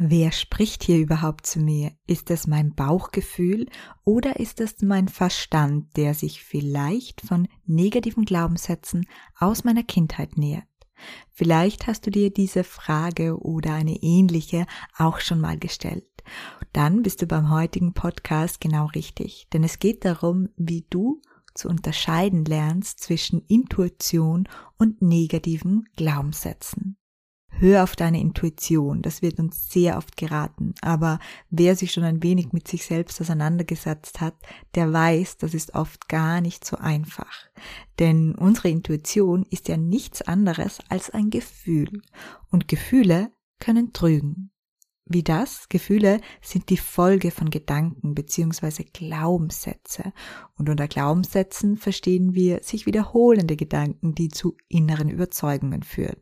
Wer spricht hier überhaupt zu mir? Ist es mein Bauchgefühl oder ist es mein Verstand, der sich vielleicht von negativen Glaubenssätzen aus meiner Kindheit nähert? Vielleicht hast du dir diese Frage oder eine ähnliche auch schon mal gestellt. Dann bist du beim heutigen Podcast genau richtig, denn es geht darum, wie du zu unterscheiden lernst zwischen Intuition und negativen Glaubenssätzen. Hör auf deine Intuition, das wird uns sehr oft geraten. Aber wer sich schon ein wenig mit sich selbst auseinandergesetzt hat, der weiß, das ist oft gar nicht so einfach. Denn unsere Intuition ist ja nichts anderes als ein Gefühl. Und Gefühle können trügen. Wie das? Gefühle sind die Folge von Gedanken bzw. Glaubenssätze. Und unter Glaubenssätzen verstehen wir sich wiederholende Gedanken, die zu inneren Überzeugungen führen.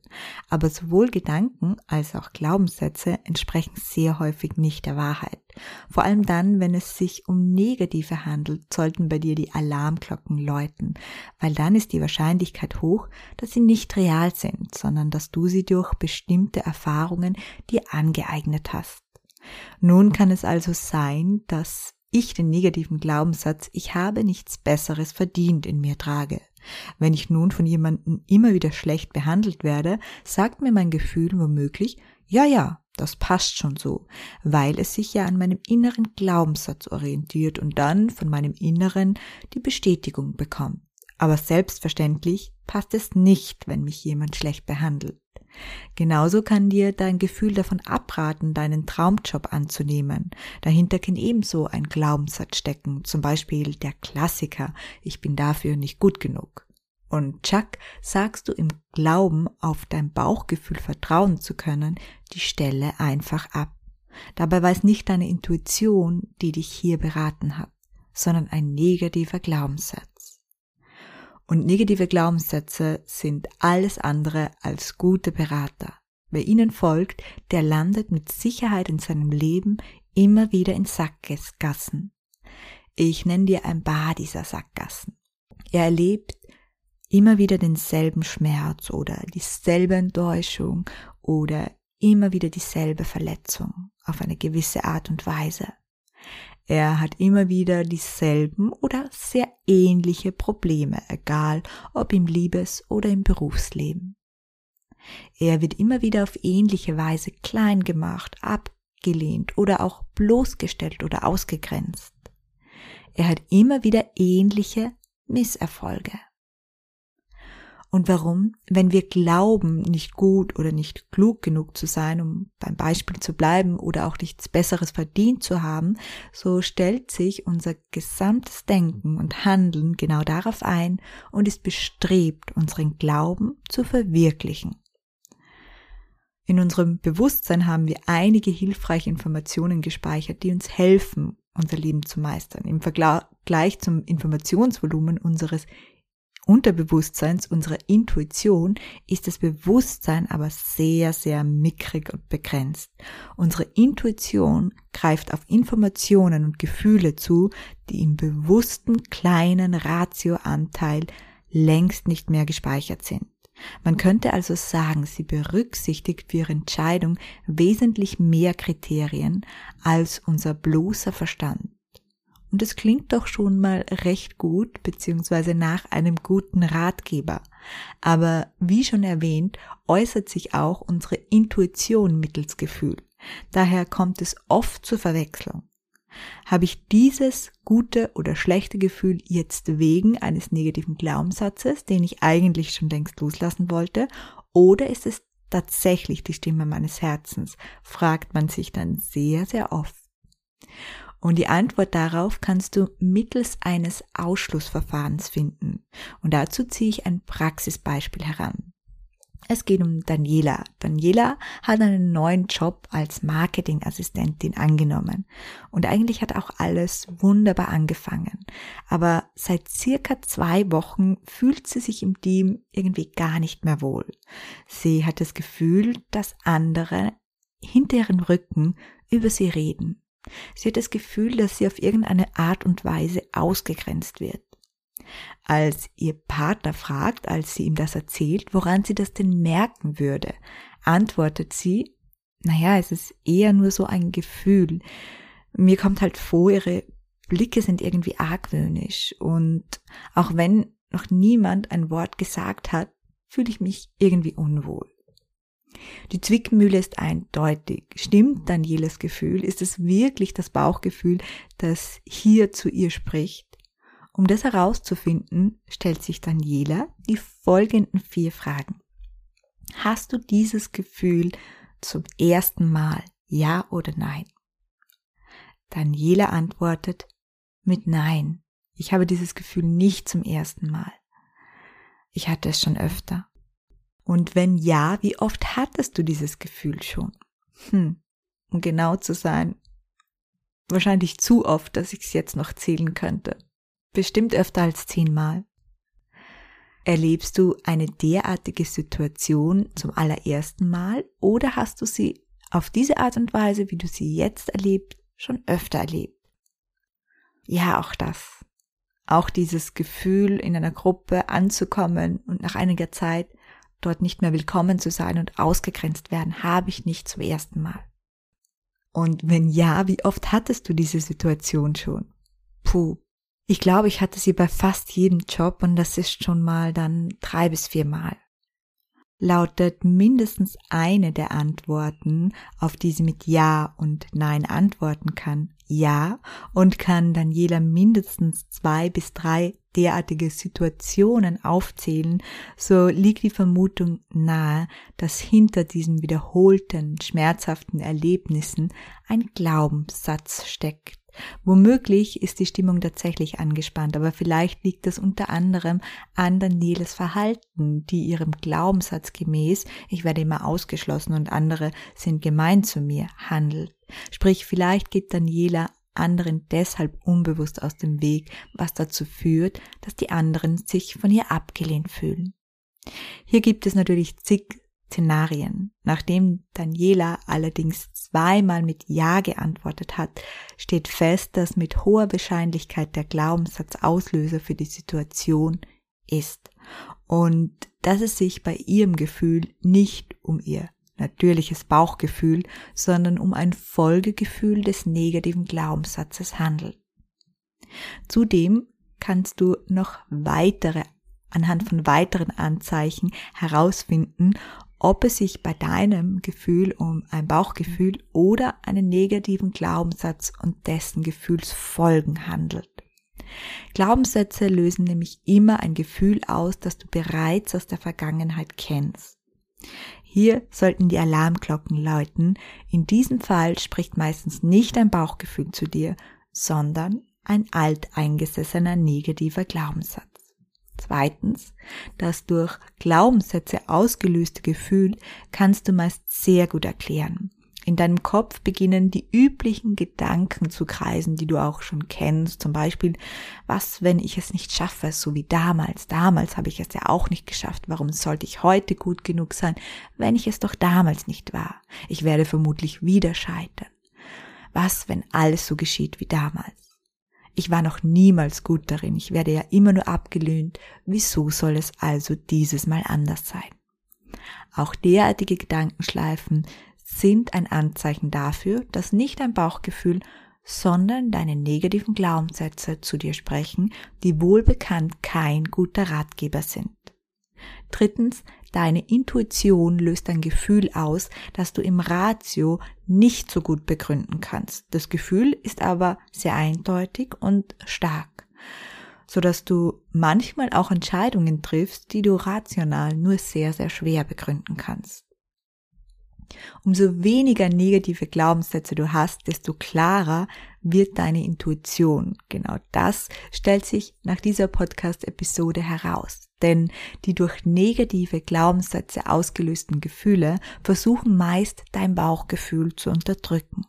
Aber sowohl Gedanken als auch Glaubenssätze entsprechen sehr häufig nicht der Wahrheit. Vor allem dann, wenn es sich um negative handelt, sollten bei dir die Alarmglocken läuten, weil dann ist die Wahrscheinlichkeit hoch, dass sie nicht real sind, sondern dass du sie durch bestimmte Erfahrungen dir angeeignet hast. Nun kann es also sein, dass ich den negativen Glaubenssatz, ich habe nichts Besseres verdient in mir trage. Wenn ich nun von jemandem immer wieder schlecht behandelt werde, sagt mir mein Gefühl womöglich, ja, ja, das passt schon so, weil es sich ja an meinem inneren Glaubenssatz orientiert und dann von meinem Inneren die Bestätigung bekommt. Aber selbstverständlich passt es nicht, wenn mich jemand schlecht behandelt. Genauso kann dir dein Gefühl davon abraten, deinen Traumjob anzunehmen. Dahinter kann ebenso ein Glaubenssatz stecken, zum Beispiel der Klassiker, ich bin dafür nicht gut genug. Und Chuck, sagst du im Glauben, auf dein Bauchgefühl vertrauen zu können, die Stelle einfach ab. Dabei war es nicht deine Intuition, die dich hier beraten hat, sondern ein negativer Glaubenssatz. Und negative Glaubenssätze sind alles andere als gute Berater. Wer ihnen folgt, der landet mit Sicherheit in seinem Leben immer wieder in Sackgassen. Ich nenne dir ein paar dieser Sackgassen. Er erlebt immer wieder denselben Schmerz oder dieselbe Enttäuschung oder immer wieder dieselbe Verletzung auf eine gewisse Art und Weise. Er hat immer wieder dieselben oder sehr ähnliche Probleme, egal ob im Liebes- oder im Berufsleben. Er wird immer wieder auf ähnliche Weise klein gemacht, abgelehnt oder auch bloßgestellt oder ausgegrenzt. Er hat immer wieder ähnliche Misserfolge. Und warum? Wenn wir glauben, nicht gut oder nicht klug genug zu sein, um beim Beispiel zu bleiben oder auch nichts Besseres verdient zu haben, so stellt sich unser gesamtes Denken und Handeln genau darauf ein und ist bestrebt, unseren Glauben zu verwirklichen. In unserem Bewusstsein haben wir einige hilfreiche Informationen gespeichert, die uns helfen, unser Leben zu meistern. Im Vergleich zum Informationsvolumen unseres Unterbewusstseins, unserer Intuition, ist das Bewusstsein aber sehr, sehr mickrig und begrenzt. Unsere Intuition greift auf Informationen und Gefühle zu, die im bewussten kleinen Ratioanteil längst nicht mehr gespeichert sind. Man könnte also sagen, sie berücksichtigt für ihre Entscheidung wesentlich mehr Kriterien als unser bloßer Verstand. Und es klingt doch schon mal recht gut, beziehungsweise nach einem guten Ratgeber. Aber wie schon erwähnt, äußert sich auch unsere Intuition mittels Gefühl. Daher kommt es oft zur Verwechslung. Habe ich dieses gute oder schlechte Gefühl jetzt wegen eines negativen Glaubenssatzes, den ich eigentlich schon längst loslassen wollte, oder ist es tatsächlich die Stimme meines Herzens, fragt man sich dann sehr, sehr oft. Und die Antwort darauf kannst du mittels eines Ausschlussverfahrens finden. Und dazu ziehe ich ein Praxisbeispiel heran. Es geht um Daniela. Daniela hat einen neuen Job als Marketingassistentin angenommen. Und eigentlich hat auch alles wunderbar angefangen. Aber seit circa zwei Wochen fühlt sie sich im Team irgendwie gar nicht mehr wohl. Sie hat das Gefühl, dass andere hinter ihrem Rücken über sie reden. Sie hat das Gefühl, dass sie auf irgendeine Art und Weise ausgegrenzt wird. Als ihr Partner fragt, als sie ihm das erzählt, woran sie das denn merken würde, antwortet sie, naja, es ist eher nur so ein Gefühl. Mir kommt halt vor, ihre Blicke sind irgendwie argwöhnisch und auch wenn noch niemand ein Wort gesagt hat, fühle ich mich irgendwie unwohl. Die Zwickmühle ist eindeutig. Stimmt Danieles Gefühl? Ist es wirklich das Bauchgefühl, das hier zu ihr spricht? Um das herauszufinden, stellt sich Daniela die folgenden vier Fragen. Hast du dieses Gefühl zum ersten Mal, ja oder nein? Daniela antwortet mit Nein. Ich habe dieses Gefühl nicht zum ersten Mal. Ich hatte es schon öfter. Und wenn ja, wie oft hattest du dieses Gefühl schon? Hm, um genau zu sein, wahrscheinlich zu oft, dass ich es jetzt noch zählen könnte bestimmt öfter als zehnmal. Erlebst du eine derartige Situation zum allerersten Mal oder hast du sie auf diese Art und Weise, wie du sie jetzt erlebst, schon öfter erlebt? Ja, auch das. Auch dieses Gefühl, in einer Gruppe anzukommen und nach einiger Zeit dort nicht mehr willkommen zu sein und ausgegrenzt werden, habe ich nicht zum ersten Mal. Und wenn ja, wie oft hattest du diese Situation schon? Puh, ich glaube, ich hatte sie bei fast jedem Job und das ist schon mal dann drei bis vier Mal. Lautet mindestens eine der Antworten, auf die sie mit Ja und Nein antworten kann, Ja und kann Daniela mindestens zwei bis drei derartige Situationen aufzählen, so liegt die Vermutung nahe, dass hinter diesen wiederholten, schmerzhaften Erlebnissen ein Glaubenssatz steckt Womöglich ist die Stimmung tatsächlich angespannt, aber vielleicht liegt es unter anderem an Danieles Verhalten, die ihrem Glaubenssatz gemäß, ich werde immer ausgeschlossen und andere sind gemein zu mir, handelt. Sprich, vielleicht geht Daniela anderen deshalb unbewusst aus dem Weg, was dazu führt, dass die anderen sich von ihr abgelehnt fühlen. Hier gibt es natürlich zig Szenarien. Nachdem Daniela allerdings zweimal mit Ja geantwortet hat, steht fest, dass mit hoher Wahrscheinlichkeit der Glaubenssatz Auslöser für die Situation ist und dass es sich bei ihrem Gefühl nicht um ihr natürliches Bauchgefühl, sondern um ein Folgegefühl des negativen Glaubenssatzes handelt. Zudem kannst du noch weitere anhand von weiteren Anzeichen herausfinden, ob es sich bei deinem Gefühl um ein Bauchgefühl oder einen negativen Glaubenssatz und dessen Gefühlsfolgen handelt. Glaubenssätze lösen nämlich immer ein Gefühl aus, das du bereits aus der Vergangenheit kennst. Hier sollten die Alarmglocken läuten. In diesem Fall spricht meistens nicht ein Bauchgefühl zu dir, sondern ein alteingesessener negativer Glaubenssatz. Zweitens, das durch Glaubenssätze ausgelöste Gefühl kannst du meist sehr gut erklären. In deinem Kopf beginnen die üblichen Gedanken zu kreisen, die du auch schon kennst. Zum Beispiel, was, wenn ich es nicht schaffe, so wie damals. Damals habe ich es ja auch nicht geschafft. Warum sollte ich heute gut genug sein, wenn ich es doch damals nicht war? Ich werde vermutlich wieder scheitern. Was, wenn alles so geschieht wie damals? Ich war noch niemals gut darin, ich werde ja immer nur abgelehnt, wieso soll es also dieses Mal anders sein? Auch derartige Gedankenschleifen sind ein Anzeichen dafür, dass nicht dein Bauchgefühl, sondern deine negativen Glaubenssätze zu dir sprechen, die wohlbekannt kein guter Ratgeber sind. Drittens, deine Intuition löst ein Gefühl aus, das du im Ratio nicht so gut begründen kannst. Das Gefühl ist aber sehr eindeutig und stark, so dass du manchmal auch Entscheidungen triffst, die du rational nur sehr, sehr schwer begründen kannst. Umso weniger negative Glaubenssätze du hast, desto klarer wird deine Intuition. Genau das stellt sich nach dieser Podcast-Episode heraus. denn die durch negative Glaubenssätze ausgelösten Gefühle versuchen meist dein Bauchgefühl zu unterdrücken.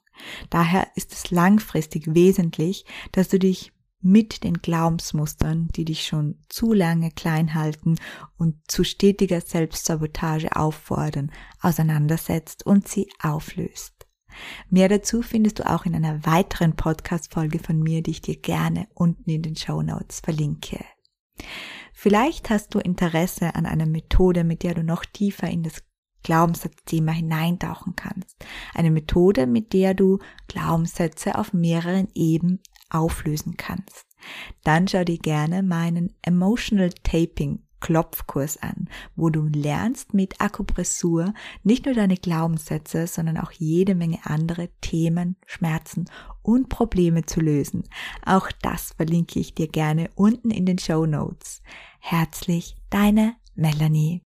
Daher ist es langfristig wesentlich, dass du dich mit den Glaubensmustern, die dich schon zu lange klein halten und zu stetiger Selbstsabotage auffordern, auseinandersetzt und sie auflöst. Mehr dazu findest du auch in einer weiteren Podcast-Folge von mir, die ich dir gerne unten in den Show Notes verlinke. Vielleicht hast du Interesse an einer Methode, mit der du noch tiefer in das Glaubenssatzthema hineintauchen kannst. Eine Methode, mit der du Glaubenssätze auf mehreren Ebenen auflösen kannst. Dann schau dir gerne meinen Emotional Taping Klopfkurs an, wo du lernst mit Akupressur nicht nur deine Glaubenssätze, sondern auch jede Menge andere Themen, Schmerzen und Probleme zu lösen. Auch das verlinke ich dir gerne unten in den Show Notes. Herzlich, deine Melanie.